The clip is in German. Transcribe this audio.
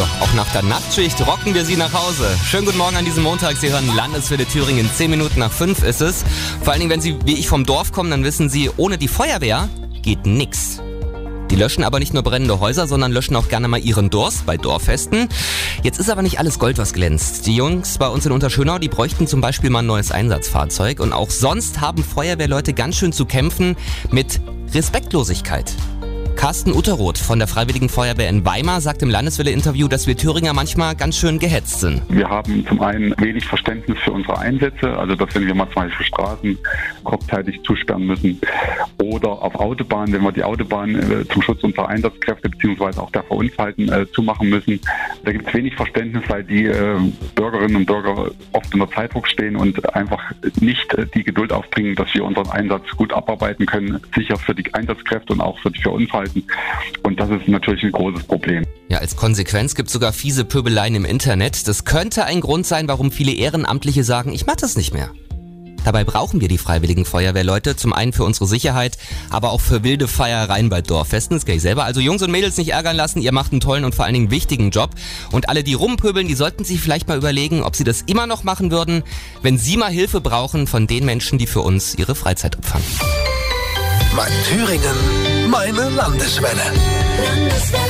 Ja, auch nach der Nachtschicht rocken wir Sie nach Hause. Schönen guten Morgen an diesem Montag. Sie hören Landeswelle Thüringen. Zehn Minuten nach fünf ist es. Vor allen Dingen, wenn Sie wie ich vom Dorf kommen, dann wissen Sie, ohne die Feuerwehr geht nix. Die löschen aber nicht nur brennende Häuser, sondern löschen auch gerne mal ihren Durst bei Dorffesten. Jetzt ist aber nicht alles Gold, was glänzt. Die Jungs bei uns in Unterschönau, die bräuchten zum Beispiel mal ein neues Einsatzfahrzeug. Und auch sonst haben Feuerwehrleute ganz schön zu kämpfen mit Respektlosigkeit. Carsten Utteroth von der Freiwilligen Feuerwehr in Weimar sagt im Landeswelle-Interview, dass wir Thüringer manchmal ganz schön gehetzt sind. Wir haben zum einen wenig Verständnis für unsere Einsätze, also dass wenn wir mal zum Beispiel Straßen kurzzeitig zusperren müssen oder auf Autobahnen, wenn wir die Autobahn äh, zum Schutz unserer Einsatzkräfte beziehungsweise auch der Verunfallten äh, zumachen müssen. Da gibt es wenig Verständnis, weil die äh, Bürgerinnen und Bürger oft unter Zeitdruck stehen und einfach nicht äh, die Geduld aufbringen, dass wir unseren Einsatz gut abarbeiten können, sicher für die Einsatzkräfte und auch für die Verunfallten halten. Und das ist natürlich ein großes Problem. Ja, als Konsequenz gibt es sogar fiese Pöbeleien im Internet. Das könnte ein Grund sein, warum viele Ehrenamtliche sagen, ich mach das nicht mehr. Dabei brauchen wir die freiwilligen Feuerwehrleute, zum einen für unsere Sicherheit, aber auch für wilde Feiereien bei Dorffesten, das gehe ich selber. Also Jungs und Mädels nicht ärgern lassen, ihr macht einen tollen und vor allen Dingen wichtigen Job. Und alle, die rumpöbeln, die sollten sich vielleicht mal überlegen, ob sie das immer noch machen würden, wenn sie mal Hilfe brauchen von den Menschen, die für uns ihre Freizeit opfern. Mein Thüringen, meine Landeswelle. Landeswelle.